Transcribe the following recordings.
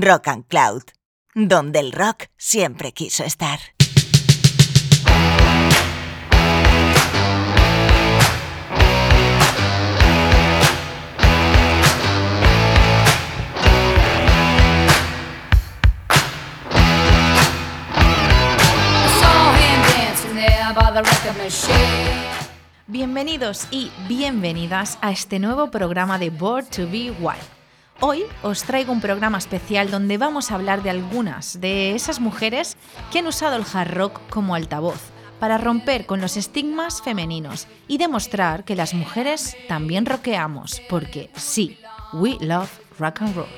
Rock and Cloud, donde el rock siempre quiso estar. Bienvenidos y bienvenidas a este nuevo programa de Board to Be Wild. Hoy os traigo un programa especial donde vamos a hablar de algunas de esas mujeres que han usado el hard rock como altavoz para romper con los estigmas femeninos y demostrar que las mujeres también rockeamos, porque sí, we love rock and roll.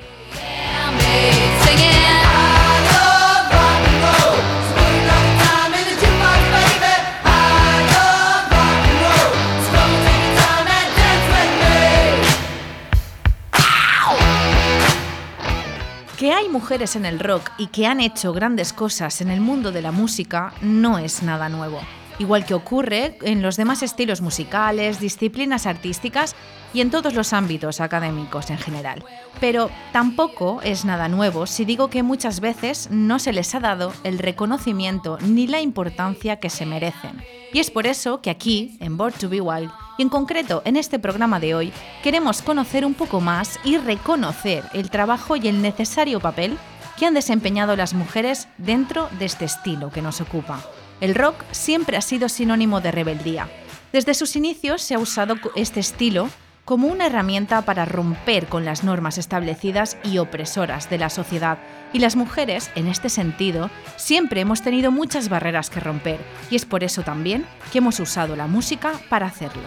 Que hay mujeres en el rock y que han hecho grandes cosas en el mundo de la música no es nada nuevo, igual que ocurre en los demás estilos musicales, disciplinas artísticas y en todos los ámbitos académicos en general. Pero tampoco es nada nuevo si digo que muchas veces no se les ha dado el reconocimiento ni la importancia que se merecen. Y es por eso que aquí, en Board to Be Wild, y en concreto en este programa de hoy queremos conocer un poco más y reconocer el trabajo y el necesario papel que han desempeñado las mujeres dentro de este estilo que nos ocupa. El rock siempre ha sido sinónimo de rebeldía. Desde sus inicios se ha usado este estilo como una herramienta para romper con las normas establecidas y opresoras de la sociedad. Y las mujeres, en este sentido, siempre hemos tenido muchas barreras que romper, y es por eso también que hemos usado la música para hacerlo.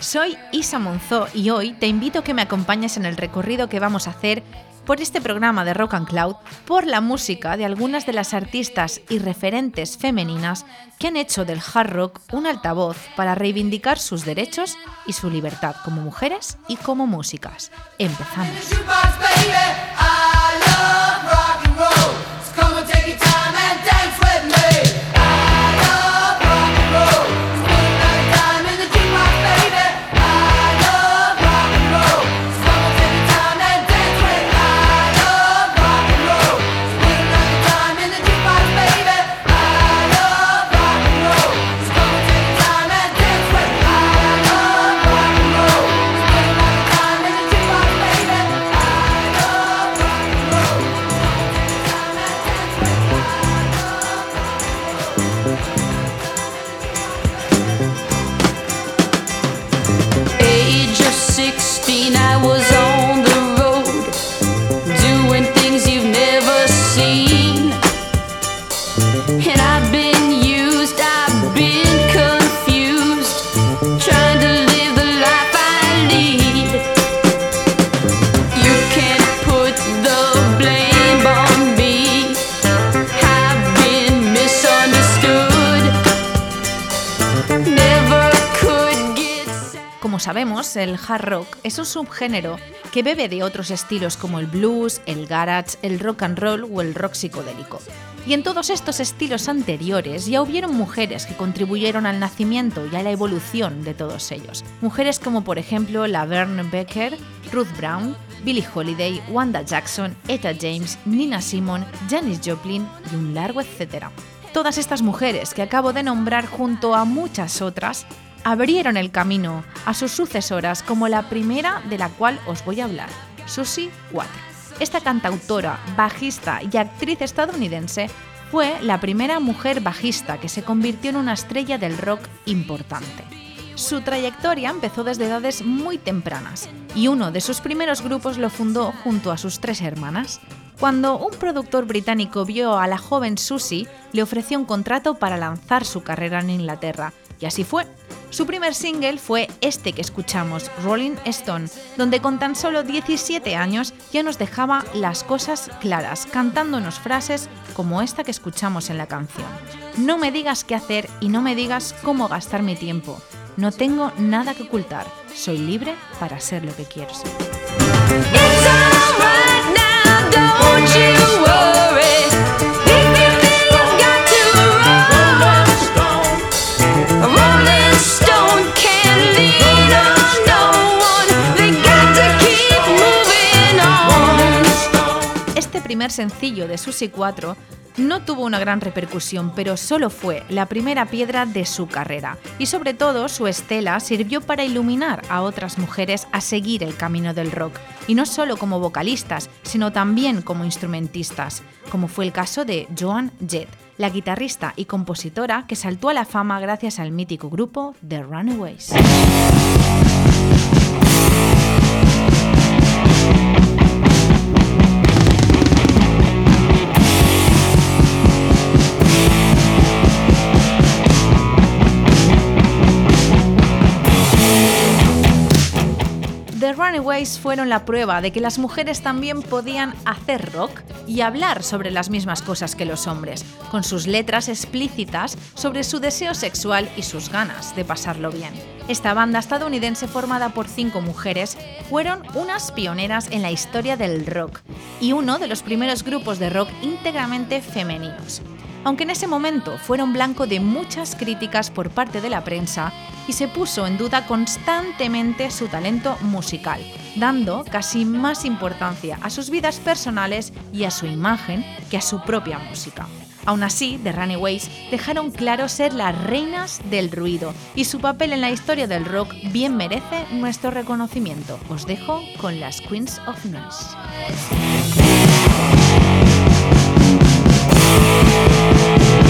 Soy Isa Monzó y hoy te invito a que me acompañes en el recorrido que vamos a hacer por este programa de Rock and Cloud por la música de algunas de las artistas y referentes femeninas que han hecho del hard rock un altavoz para reivindicar sus derechos y su libertad como mujeres y como músicas. Empezamos. El hard rock es un subgénero que bebe de otros estilos como el blues, el garage, el rock and roll o el rock psicodélico. Y en todos estos estilos anteriores ya hubieron mujeres que contribuyeron al nacimiento y a la evolución de todos ellos. Mujeres como por ejemplo la Verne Becker, Ruth Brown, Billie Holiday, Wanda Jackson, Etta James, Nina Simone, Janis Joplin y un largo etcétera. Todas estas mujeres que acabo de nombrar junto a muchas otras abrieron el camino a sus sucesoras como la primera de la cual os voy a hablar, Susie Water. Esta cantautora, bajista y actriz estadounidense fue la primera mujer bajista que se convirtió en una estrella del rock importante. Su trayectoria empezó desde edades muy tempranas y uno de sus primeros grupos lo fundó junto a sus tres hermanas. Cuando un productor británico vio a la joven Susie, le ofreció un contrato para lanzar su carrera en Inglaterra, y así fue. Su primer single fue este que escuchamos, Rolling Stone, donde con tan solo 17 años ya nos dejaba las cosas claras, cantándonos frases como esta que escuchamos en la canción. No me digas qué hacer y no me digas cómo gastar mi tiempo. No tengo nada que ocultar. Soy libre para ser lo que quiero ser. Primer sencillo de Susie 4, no tuvo una gran repercusión, pero solo fue la primera piedra de su carrera. Y sobre todo, su estela sirvió para iluminar a otras mujeres a seguir el camino del rock. Y no solo como vocalistas, sino también como instrumentistas, como fue el caso de Joan Jett, la guitarrista y compositora que saltó a la fama gracias al mítico grupo The Runaways. Fueron la prueba de que las mujeres también podían hacer rock y hablar sobre las mismas cosas que los hombres, con sus letras explícitas sobre su deseo sexual y sus ganas de pasarlo bien. Esta banda estadounidense formada por cinco mujeres fueron unas pioneras en la historia del rock y uno de los primeros grupos de rock íntegramente femeninos aunque en ese momento fueron blanco de muchas críticas por parte de la prensa y se puso en duda constantemente su talento musical, dando casi más importancia a sus vidas personales y a su imagen que a su propia música. Aún así, The Runaways dejaron claro ser las reinas del ruido y su papel en la historia del rock bien merece nuestro reconocimiento. Os dejo con las Queens of Noise. Thank you.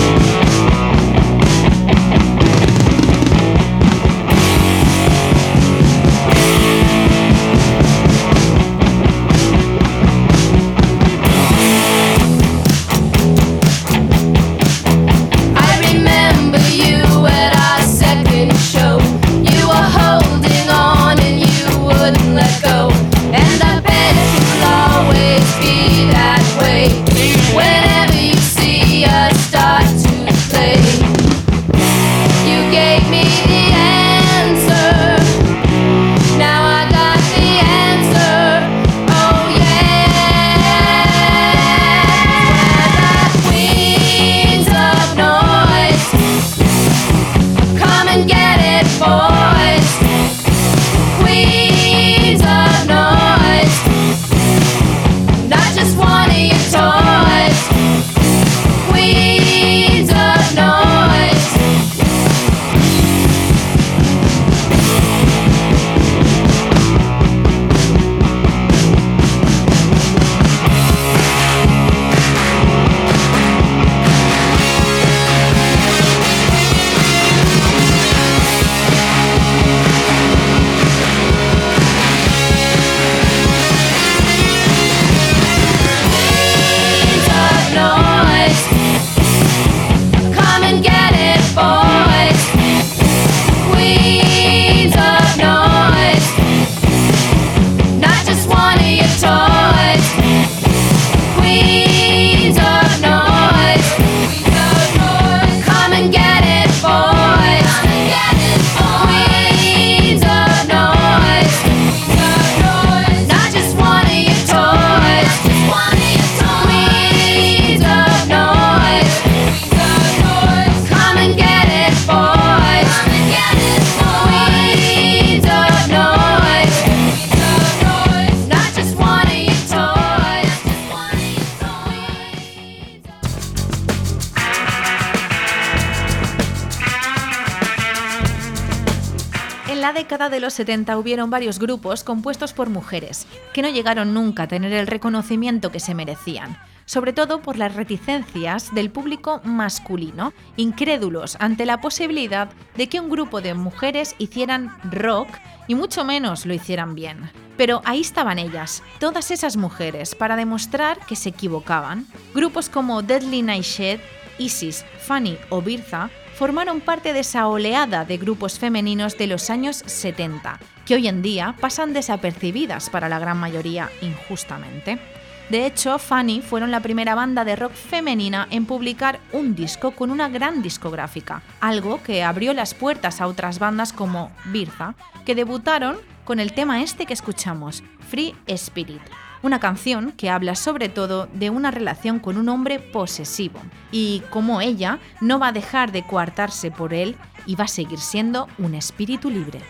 70 hubieron varios grupos compuestos por mujeres, que no llegaron nunca a tener el reconocimiento que se merecían, sobre todo por las reticencias del público masculino, incrédulos ante la posibilidad de que un grupo de mujeres hicieran rock y mucho menos lo hicieran bien. Pero ahí estaban ellas, todas esas mujeres, para demostrar que se equivocaban. Grupos como Deadly Nightshade, Isis, Fanny o Birza formaron parte de esa oleada de grupos femeninos de los años 70, que hoy en día pasan desapercibidas para la gran mayoría injustamente. De hecho, Fanny fueron la primera banda de rock femenina en publicar un disco con una gran discográfica, algo que abrió las puertas a otras bandas como Birza, que debutaron con el tema este que escuchamos, Free Spirit, una canción que habla sobre todo de una relación con un hombre posesivo y cómo ella no va a dejar de coartarse por él y va a seguir siendo un espíritu libre.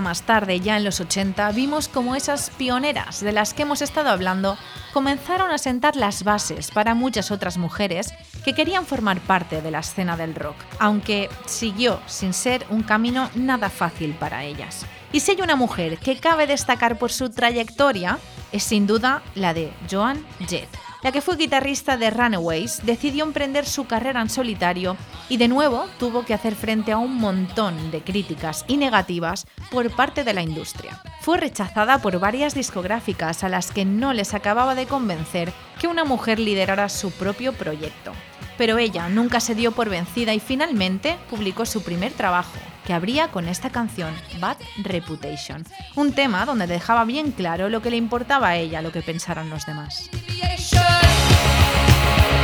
Más tarde, ya en los 80, vimos como esas pioneras de las que hemos estado hablando comenzaron a sentar las bases para muchas otras mujeres que querían formar parte de la escena del rock, aunque siguió sin ser un camino nada fácil para ellas. Y si hay una mujer que cabe destacar por su trayectoria, es sin duda la de Joan Jett la que fue guitarrista de Runaways, decidió emprender su carrera en solitario y de nuevo tuvo que hacer frente a un montón de críticas y negativas por parte de la industria. Fue rechazada por varias discográficas a las que no les acababa de convencer que una mujer liderara su propio proyecto. Pero ella nunca se dio por vencida y finalmente publicó su primer trabajo, que abría con esta canción, Bad Reputation, un tema donde dejaba bien claro lo que le importaba a ella, lo que pensaran los demás. Thank you.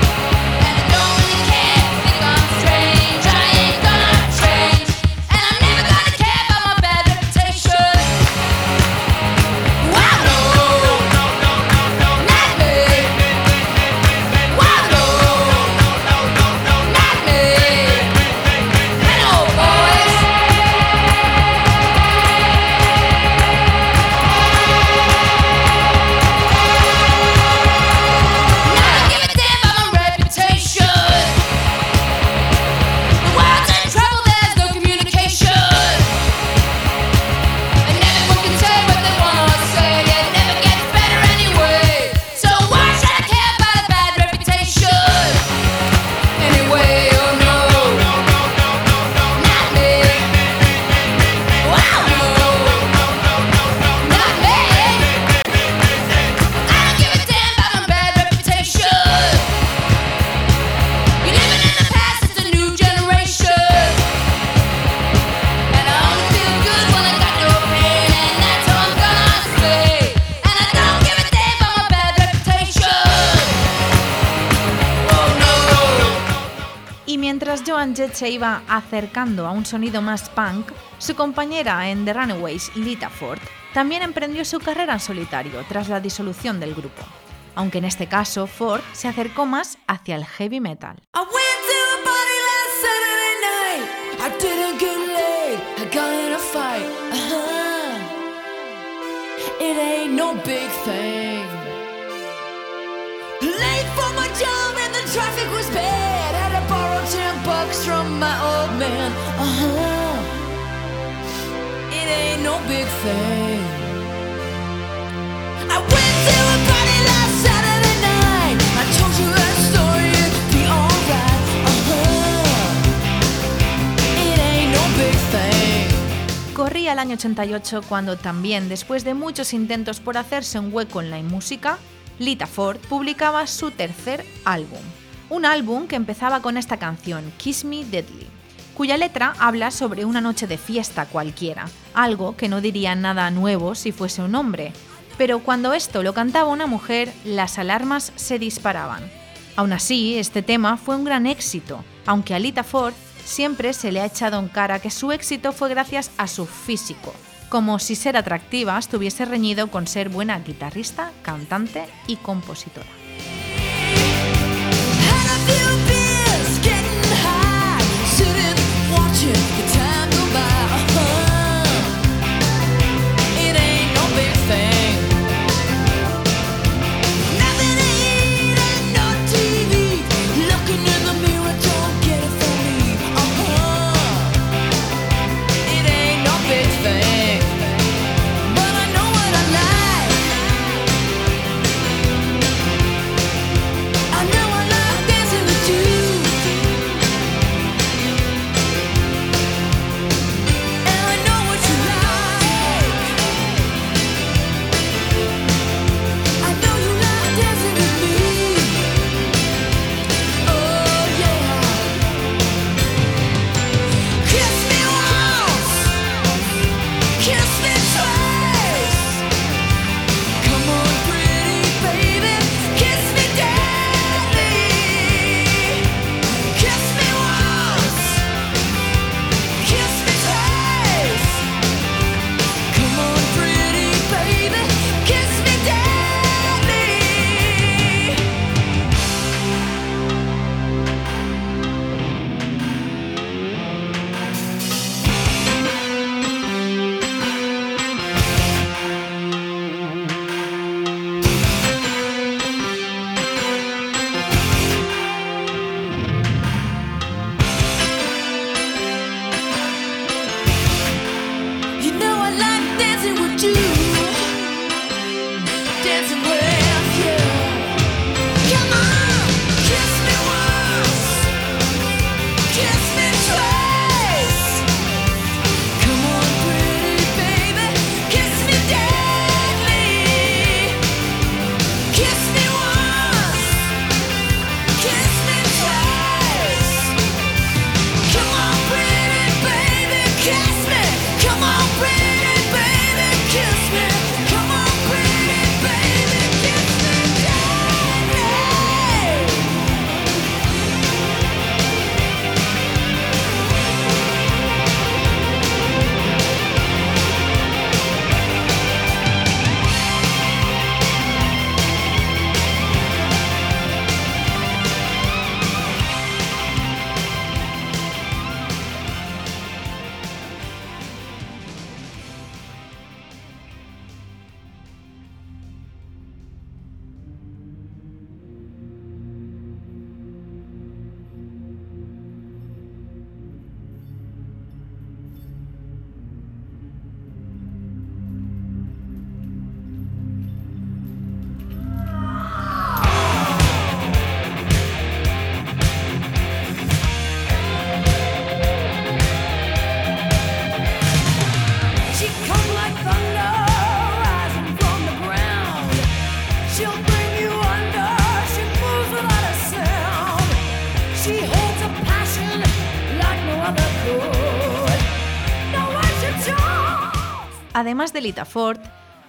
Se iba acercando a un sonido más punk, su compañera en The Runaways, Lita Ford, también emprendió su carrera en solitario tras la disolución del grupo, aunque en este caso Ford se acercó más hacia el heavy metal. Old man. Uh huh. It ain't no big thing. I went to a last Saturday night. I story, be alright. Uh huh. It ain't no big thing. Corría el año 88 cuando también, después de muchos intentos por hacerse un hueco en la música, Lita Ford publicaba su tercer álbum, un álbum que empezaba con esta canción, Kiss Me Deadly, cuya letra habla sobre una noche de fiesta cualquiera, algo que no diría nada nuevo si fuese un hombre. Pero cuando esto lo cantaba una mujer, las alarmas se disparaban. Aún así, este tema fue un gran éxito, aunque a Lita Ford siempre se le ha echado en cara que su éxito fue gracias a su físico, como si ser atractiva estuviese reñido con ser buena guitarrista, cantante y compositora. Además de Lita Ford,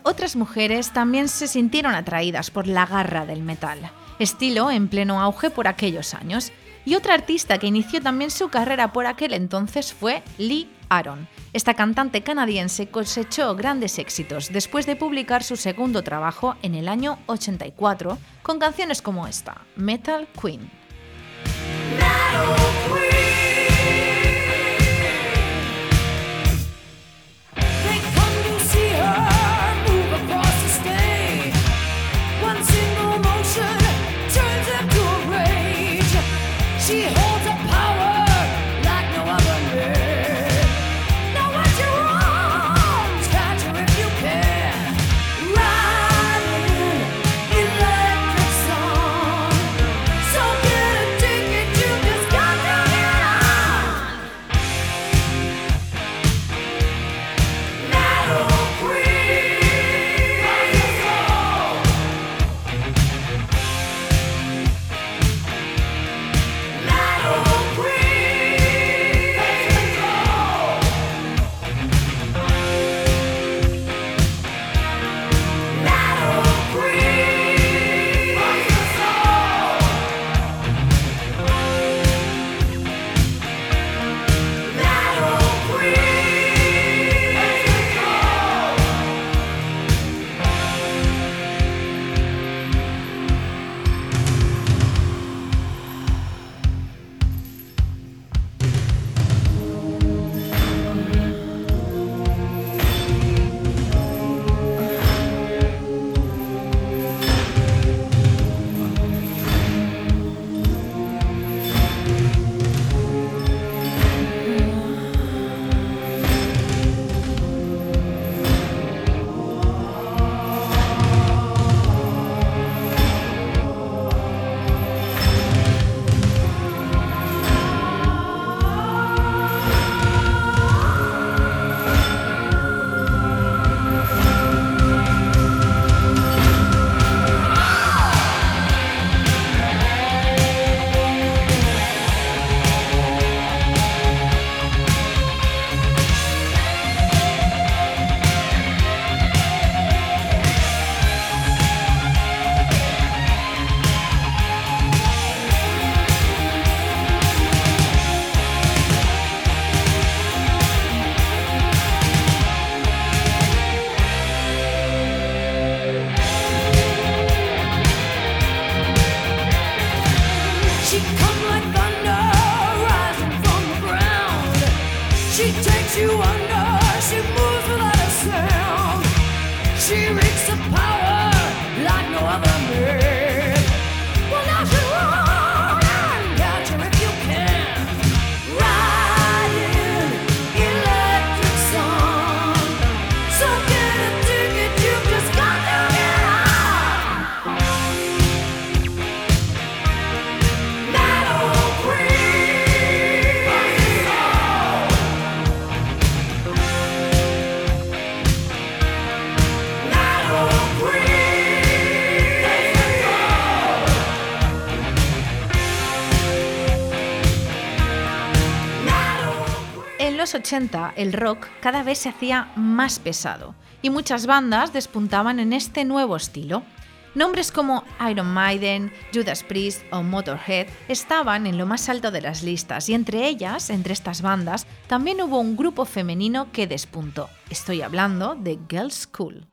otras mujeres también se sintieron atraídas por la garra del metal, estilo en pleno auge por aquellos años. Y otra artista que inició también su carrera por aquel entonces fue Lee Aaron. Esta cantante canadiense cosechó grandes éxitos después de publicar su segundo trabajo en el año 84 con canciones como esta, Metal Queen. El rock cada vez se hacía más pesado y muchas bandas despuntaban en este nuevo estilo. Nombres como Iron Maiden, Judas Priest o Motorhead estaban en lo más alto de las listas y entre ellas, entre estas bandas, también hubo un grupo femenino que despuntó. Estoy hablando de Girls' School.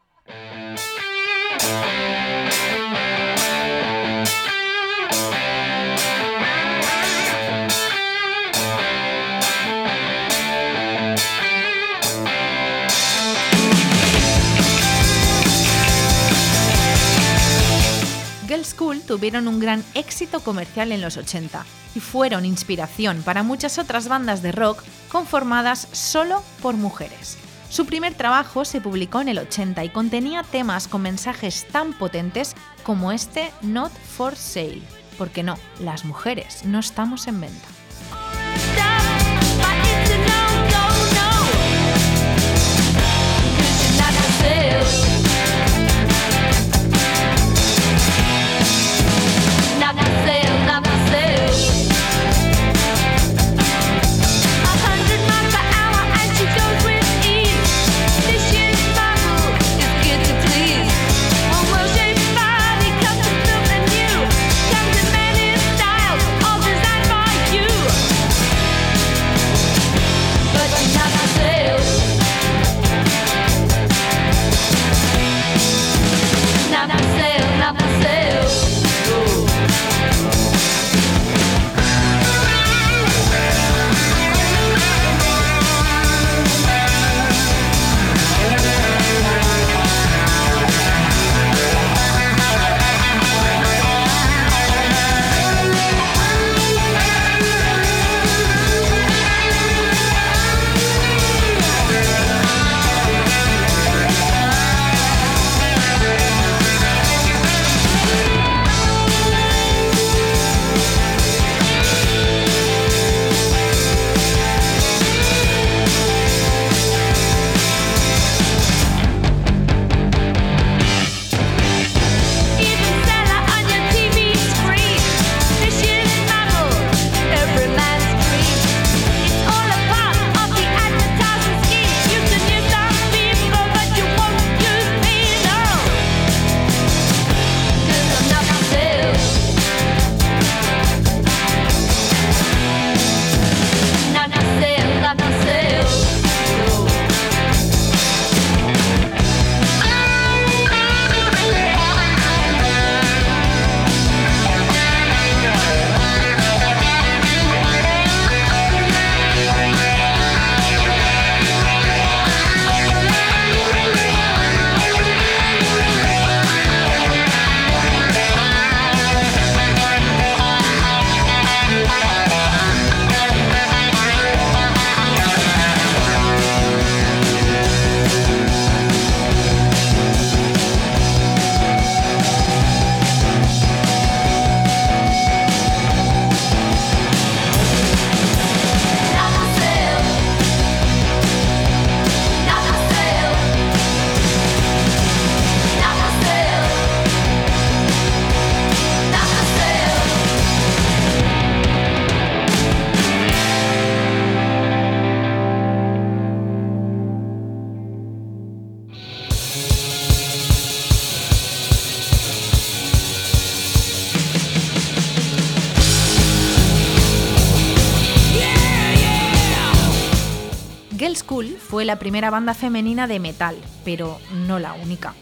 School tuvieron un gran éxito comercial en los 80 y fueron inspiración para muchas otras bandas de rock conformadas solo por mujeres. Su primer trabajo se publicó en el 80 y contenía temas con mensajes tan potentes como este Not for Sale, porque no, las mujeres no estamos en venta. La primera banda femenina de metal, pero no la única.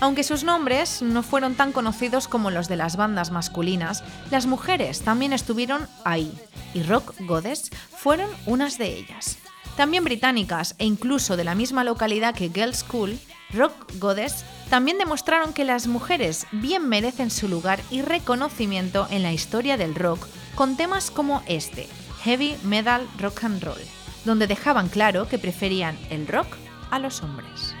Aunque sus nombres no fueron tan conocidos como los de las bandas masculinas, las mujeres también estuvieron ahí, y Rock Goddess fueron unas de ellas. También británicas e incluso de la misma localidad que Girl School, Rock Goddess también demostraron que las mujeres bien merecen su lugar y reconocimiento en la historia del rock con temas como este, Heavy Metal Rock and Roll, donde dejaban claro que preferían el rock a los hombres.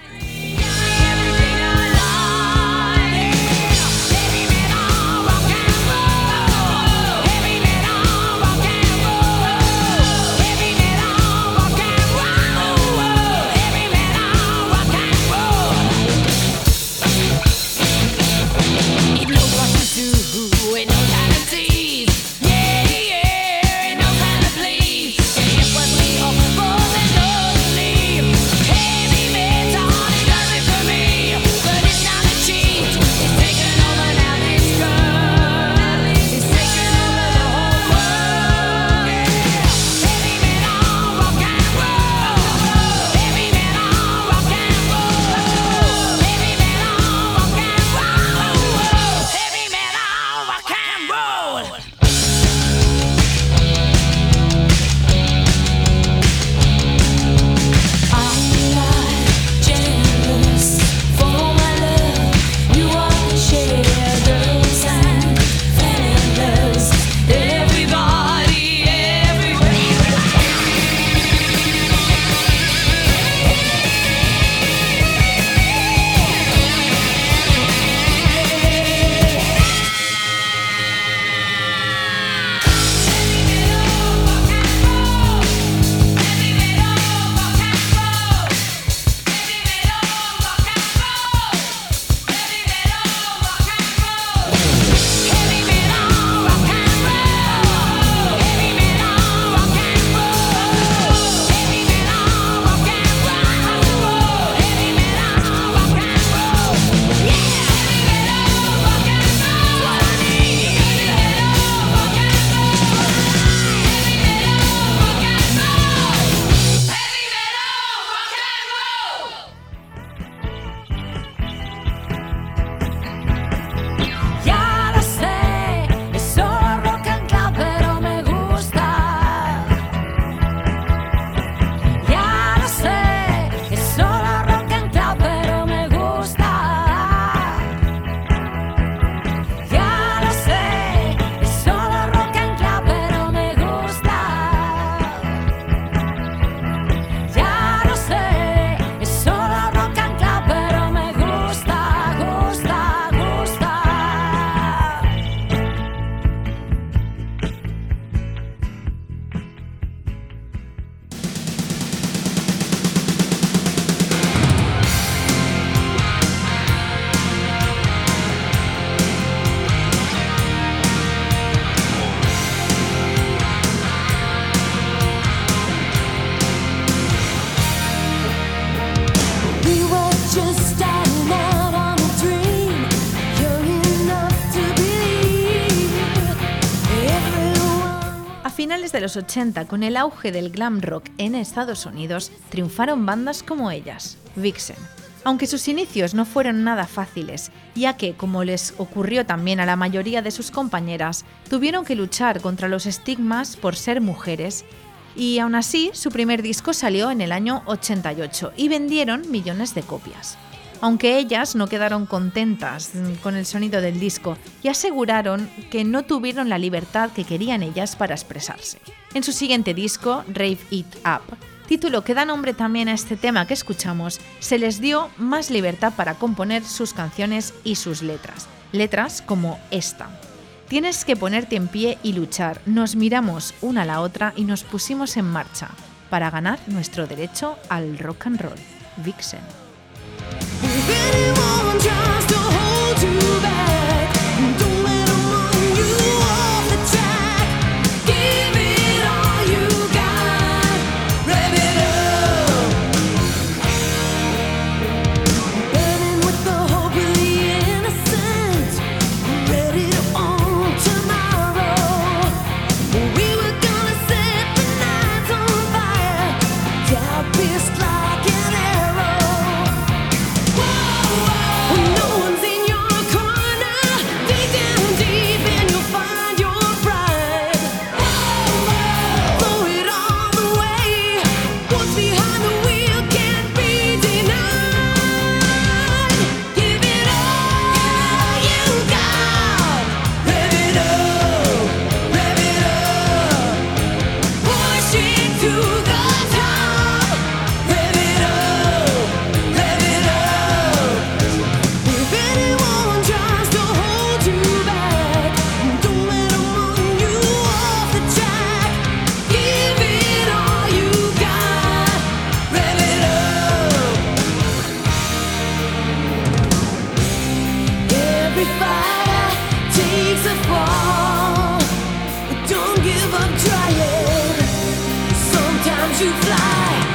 Los 80, con el auge del glam rock en Estados Unidos, triunfaron bandas como ellas, Vixen. Aunque sus inicios no fueron nada fáciles, ya que, como les ocurrió también a la mayoría de sus compañeras, tuvieron que luchar contra los estigmas por ser mujeres, y aún así su primer disco salió en el año 88 y vendieron millones de copias aunque ellas no quedaron contentas con el sonido del disco y aseguraron que no tuvieron la libertad que querían ellas para expresarse. En su siguiente disco, Rave It Up, título que da nombre también a este tema que escuchamos, se les dio más libertad para componer sus canciones y sus letras. Letras como esta. Tienes que ponerte en pie y luchar. Nos miramos una a la otra y nos pusimos en marcha para ganar nuestro derecho al rock and roll. Vixen. Every fighter takes a fall. But don't give up trying. Sometimes you fly.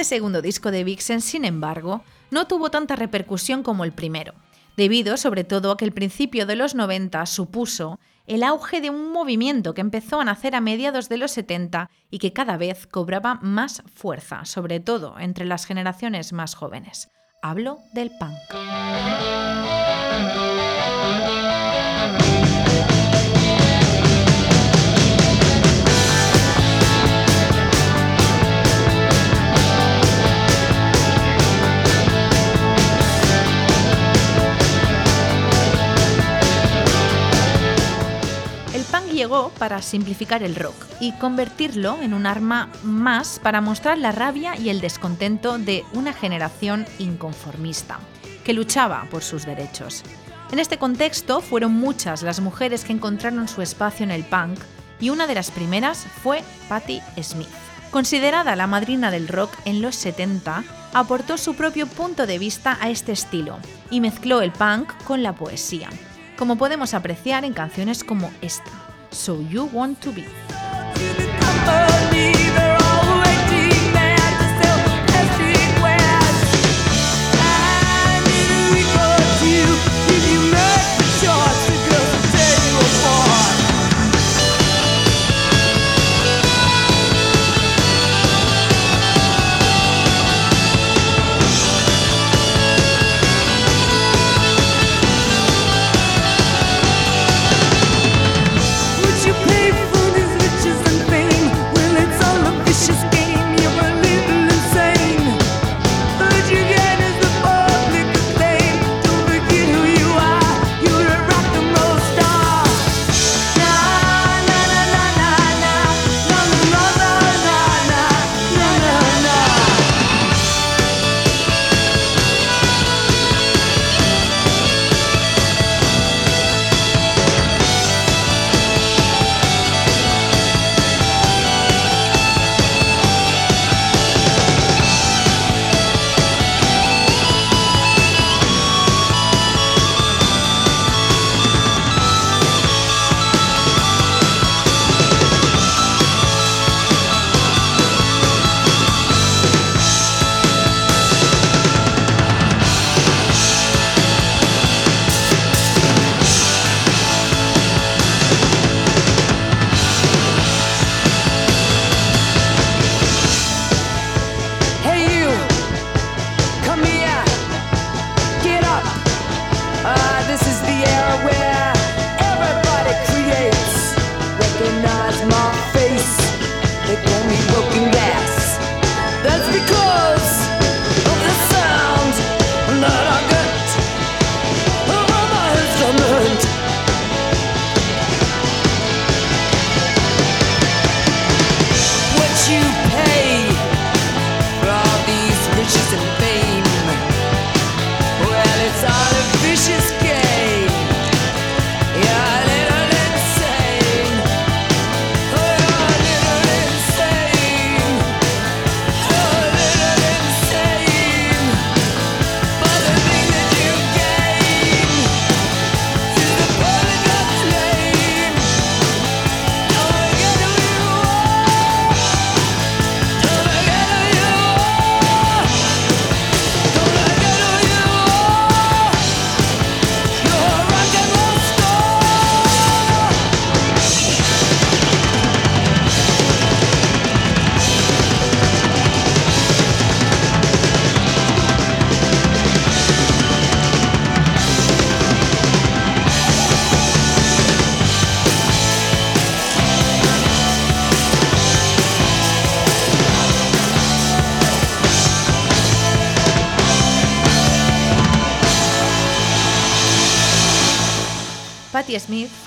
Este segundo disco de Vixen, sin embargo, no tuvo tanta repercusión como el primero, debido sobre todo a que el principio de los 90 supuso el auge de un movimiento que empezó a nacer a mediados de los 70 y que cada vez cobraba más fuerza, sobre todo entre las generaciones más jóvenes. Hablo del punk. Llegó para simplificar el rock y convertirlo en un arma más para mostrar la rabia y el descontento de una generación inconformista, que luchaba por sus derechos. En este contexto fueron muchas las mujeres que encontraron su espacio en el punk y una de las primeras fue Patti Smith. Considerada la madrina del rock en los 70, aportó su propio punto de vista a este estilo y mezcló el punk con la poesía, como podemos apreciar en canciones como esta. So You Want to Be.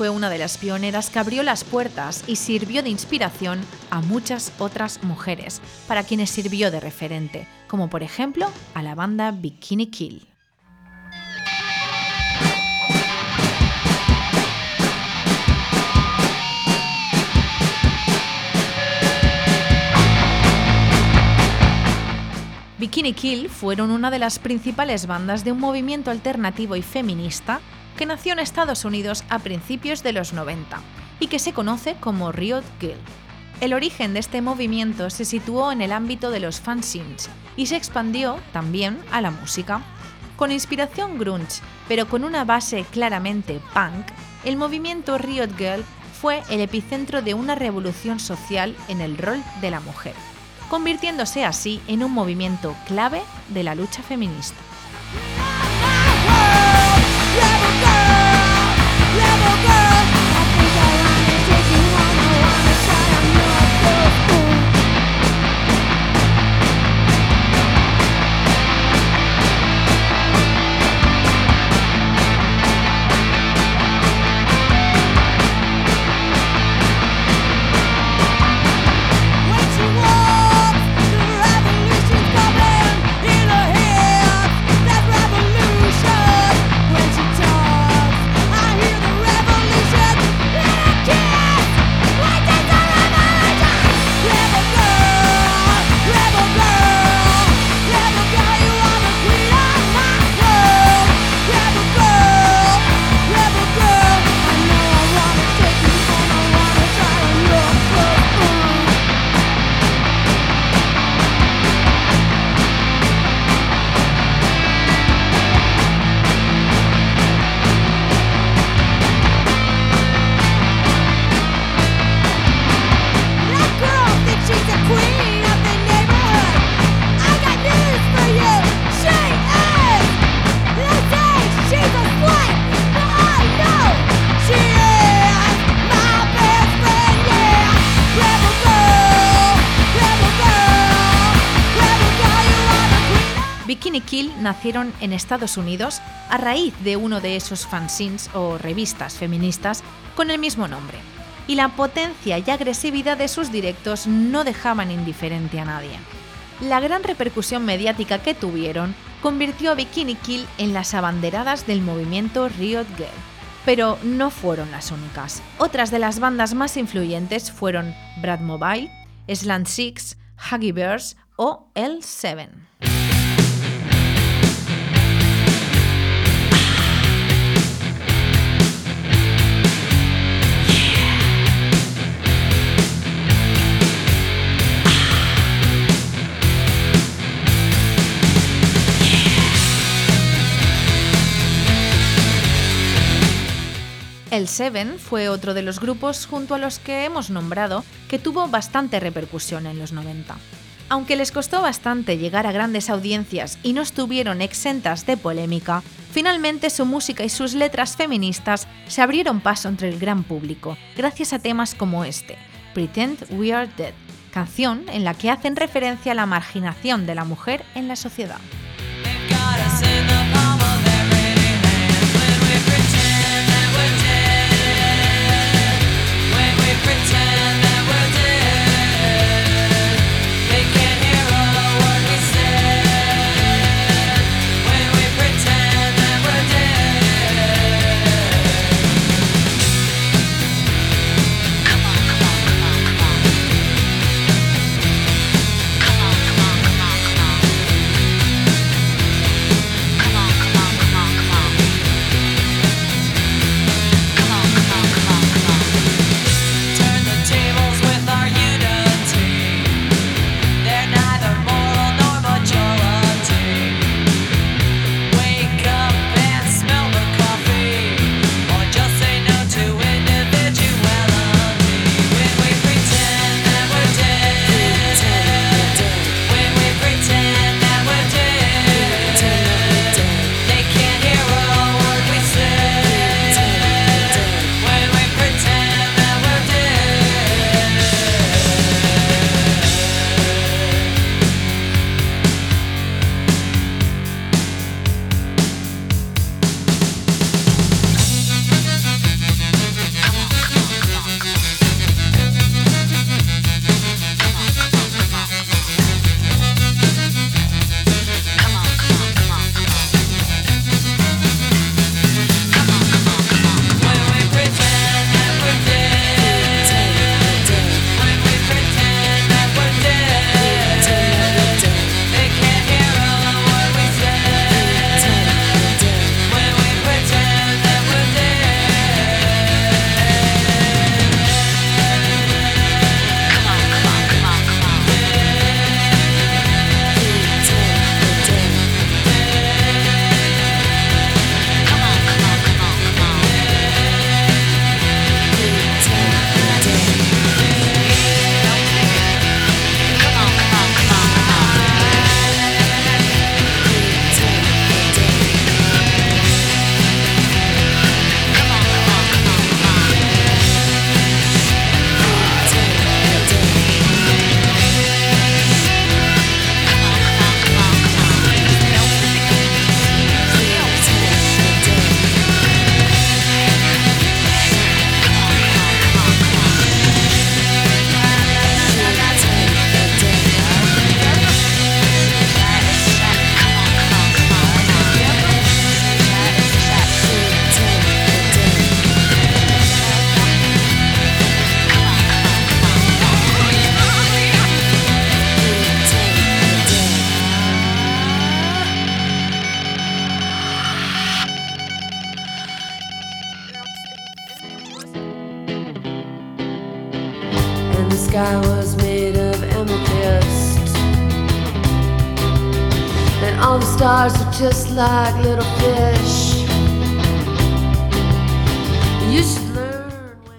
Fue una de las pioneras que abrió las puertas y sirvió de inspiración a muchas otras mujeres, para quienes sirvió de referente, como por ejemplo a la banda Bikini Kill. Bikini Kill fueron una de las principales bandas de un movimiento alternativo y feminista que nació en Estados Unidos a principios de los 90 y que se conoce como Riot Girl. El origen de este movimiento se situó en el ámbito de los fanzines y se expandió también a la música. Con inspiración grunge, pero con una base claramente punk, el movimiento Riot Girl fue el epicentro de una revolución social en el rol de la mujer, convirtiéndose así en un movimiento clave de la lucha feminista. En Estados Unidos a raíz de uno de esos fanzines o revistas feministas con el mismo nombre. Y la potencia y agresividad de sus directos no dejaban indiferente a nadie. La gran repercusión mediática que tuvieron convirtió a Bikini Kill en las abanderadas del movimiento Riot Girl. Pero no fueron las únicas. Otras de las bandas más influyentes fueron Brad Mobile, Slant Six, Huggy Bears o L7. El Seven fue otro de los grupos junto a los que hemos nombrado que tuvo bastante repercusión en los 90. Aunque les costó bastante llegar a grandes audiencias y no estuvieron exentas de polémica, finalmente su música y sus letras feministas se abrieron paso entre el gran público, gracias a temas como este, Pretend We Are Dead, canción en la que hacen referencia a la marginación de la mujer en la sociedad.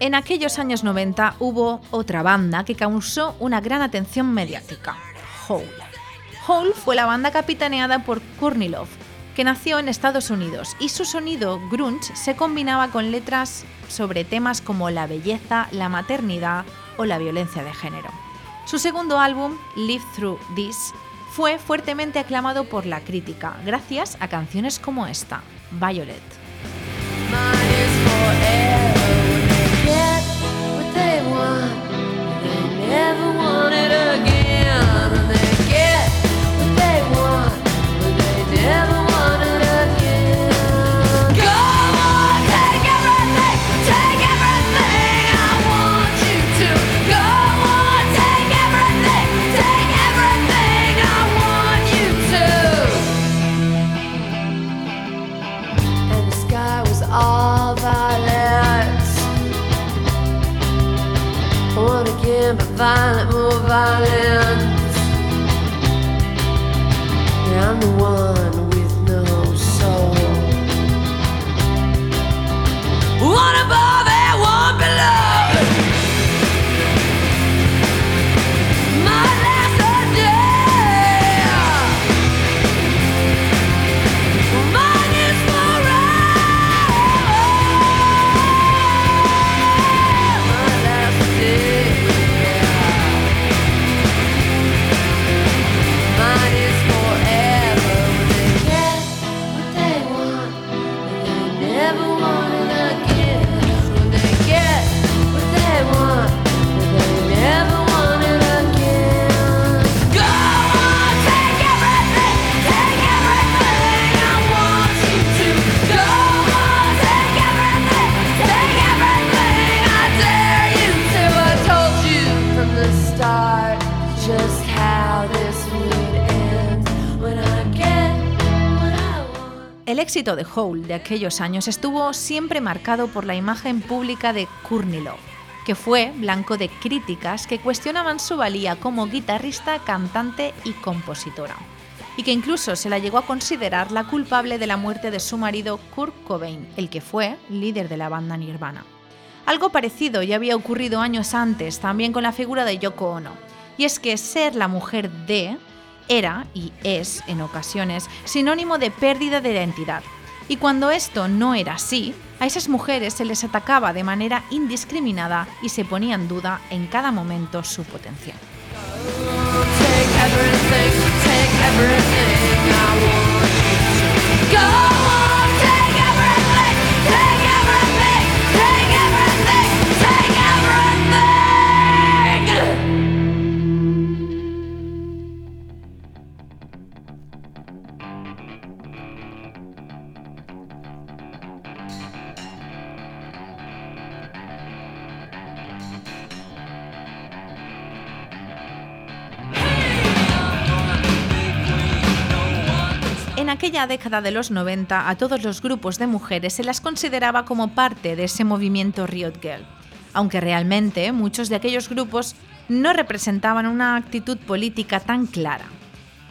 En aquellos años 90 hubo otra banda que causó una gran atención mediática, Hole. Hole fue la banda capitaneada por Courtney Love, que nació en Estados Unidos y su sonido grunge se combinaba con letras sobre temas como la belleza, la maternidad o la violencia de género. Su segundo álbum, Live Through This, fue fuertemente aclamado por la crítica gracias a canciones como esta, Violet. Violent, more violent. Yeah, I'm the one de Hole de aquellos años estuvo siempre marcado por la imagen pública de Courtney Love, que fue blanco de críticas que cuestionaban su valía como guitarrista, cantante y compositora, y que incluso se la llegó a considerar la culpable de la muerte de su marido Kurt Cobain, el que fue líder de la banda Nirvana. Algo parecido ya había ocurrido años antes, también con la figura de Yoko Ono, y es que ser la mujer de era y es, en ocasiones, sinónimo de pérdida de identidad. Y cuando esto no era así, a esas mujeres se les atacaba de manera indiscriminada y se ponía en duda en cada momento su potencial. En década de los 90 a todos los grupos de mujeres se las consideraba como parte de ese movimiento Riot Girl, aunque realmente muchos de aquellos grupos no representaban una actitud política tan clara.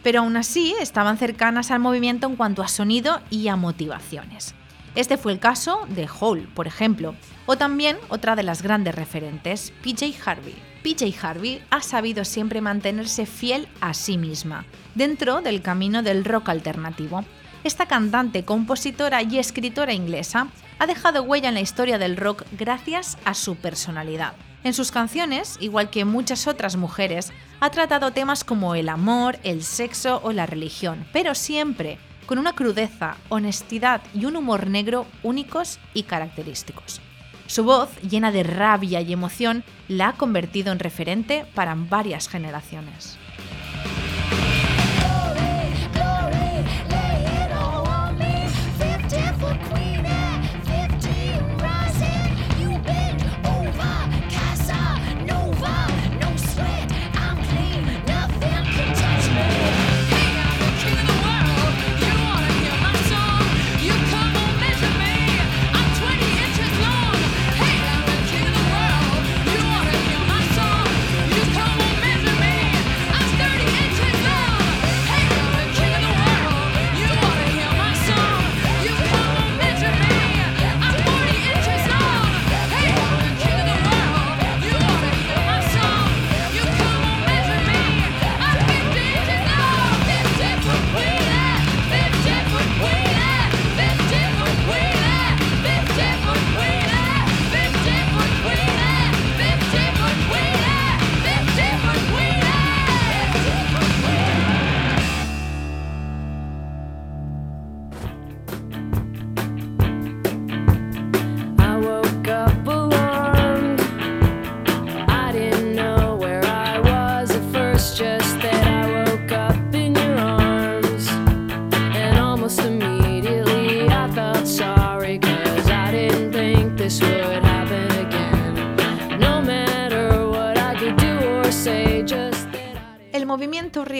Pero aún así estaban cercanas al movimiento en cuanto a sonido y a motivaciones. Este fue el caso de Hole, por ejemplo, o también otra de las grandes referentes, PJ Harvey. PJ Harvey ha sabido siempre mantenerse fiel a sí misma, dentro del camino del rock alternativo. Esta cantante, compositora y escritora inglesa ha dejado huella en la historia del rock gracias a su personalidad. En sus canciones, igual que muchas otras mujeres, ha tratado temas como el amor, el sexo o la religión, pero siempre con una crudeza, honestidad y un humor negro únicos y característicos. Su voz, llena de rabia y emoción, la ha convertido en referente para varias generaciones.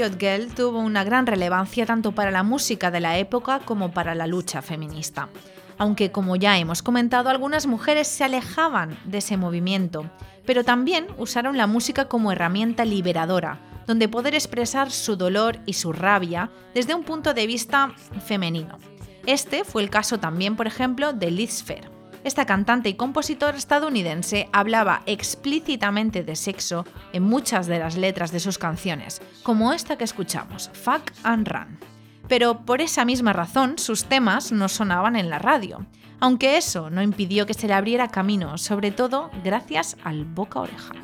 Riot Girl tuvo una gran relevancia tanto para la música de la época como para la lucha feminista. Aunque, como ya hemos comentado, algunas mujeres se alejaban de ese movimiento, pero también usaron la música como herramienta liberadora, donde poder expresar su dolor y su rabia desde un punto de vista femenino. Este fue el caso también, por ejemplo, de Liz Fair. Esta cantante y compositora estadounidense hablaba explícitamente de sexo en muchas de las letras de sus canciones, como esta que escuchamos, Fuck and Run. Pero por esa misma razón sus temas no sonaban en la radio, aunque eso no impidió que se le abriera camino, sobre todo gracias al boca oreja.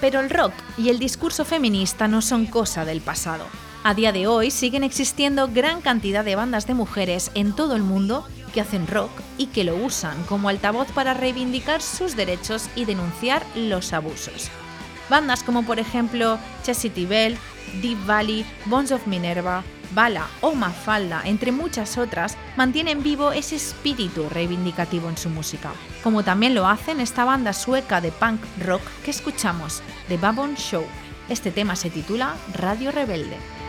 Pero el rock y el discurso feminista no son cosa del pasado. A día de hoy siguen existiendo gran cantidad de bandas de mujeres en todo el mundo que hacen rock y que lo usan como altavoz para reivindicar sus derechos y denunciar los abusos. Bandas como por ejemplo Chastity Bell, Deep Valley, Bones of Minerva, Bala o Mafalda, entre muchas otras, mantienen vivo ese espíritu reivindicativo en su música, como también lo hacen esta banda sueca de punk rock que escuchamos, The Babon Show. Este tema se titula Radio Rebelde.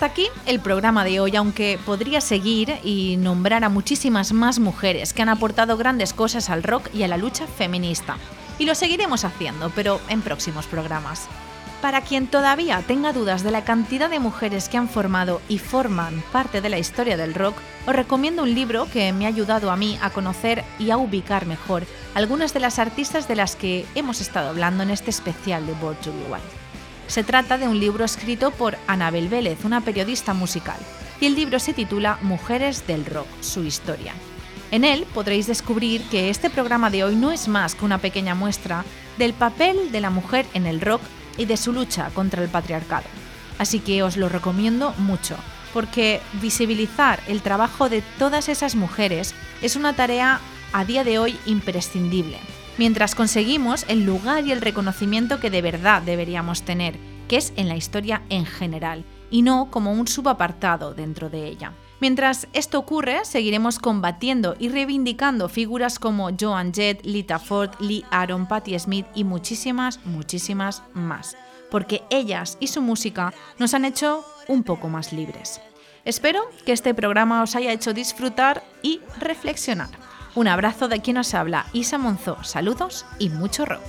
Hasta aquí el programa de hoy, aunque podría seguir y nombrar a muchísimas más mujeres que han aportado grandes cosas al rock y a la lucha feminista. Y lo seguiremos haciendo, pero en próximos programas. Para quien todavía tenga dudas de la cantidad de mujeres que han formado y forman parte de la historia del rock, os recomiendo un libro que me ha ayudado a mí a conocer y a ubicar mejor algunas de las artistas de las que hemos estado hablando en este especial de Born to Be Wild. Se trata de un libro escrito por Anabel Vélez, una periodista musical, y el libro se titula Mujeres del Rock, su historia. En él podréis descubrir que este programa de hoy no es más que una pequeña muestra del papel de la mujer en el rock y de su lucha contra el patriarcado. Así que os lo recomiendo mucho, porque visibilizar el trabajo de todas esas mujeres es una tarea a día de hoy imprescindible, mientras conseguimos el lugar y el reconocimiento que de verdad deberíamos tener, que es en la historia en general, y no como un subapartado dentro de ella. Mientras esto ocurre, seguiremos combatiendo y reivindicando figuras como Joan Jett, Lita Ford, Lee Aaron, Patti Smith y muchísimas, muchísimas más, porque ellas y su música nos han hecho un poco más libres. Espero que este programa os haya hecho disfrutar y reflexionar. Un abrazo de quien nos habla, Isa Monzó. Saludos y mucho rock.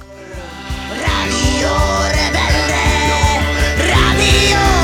Radio Rebelde, Radio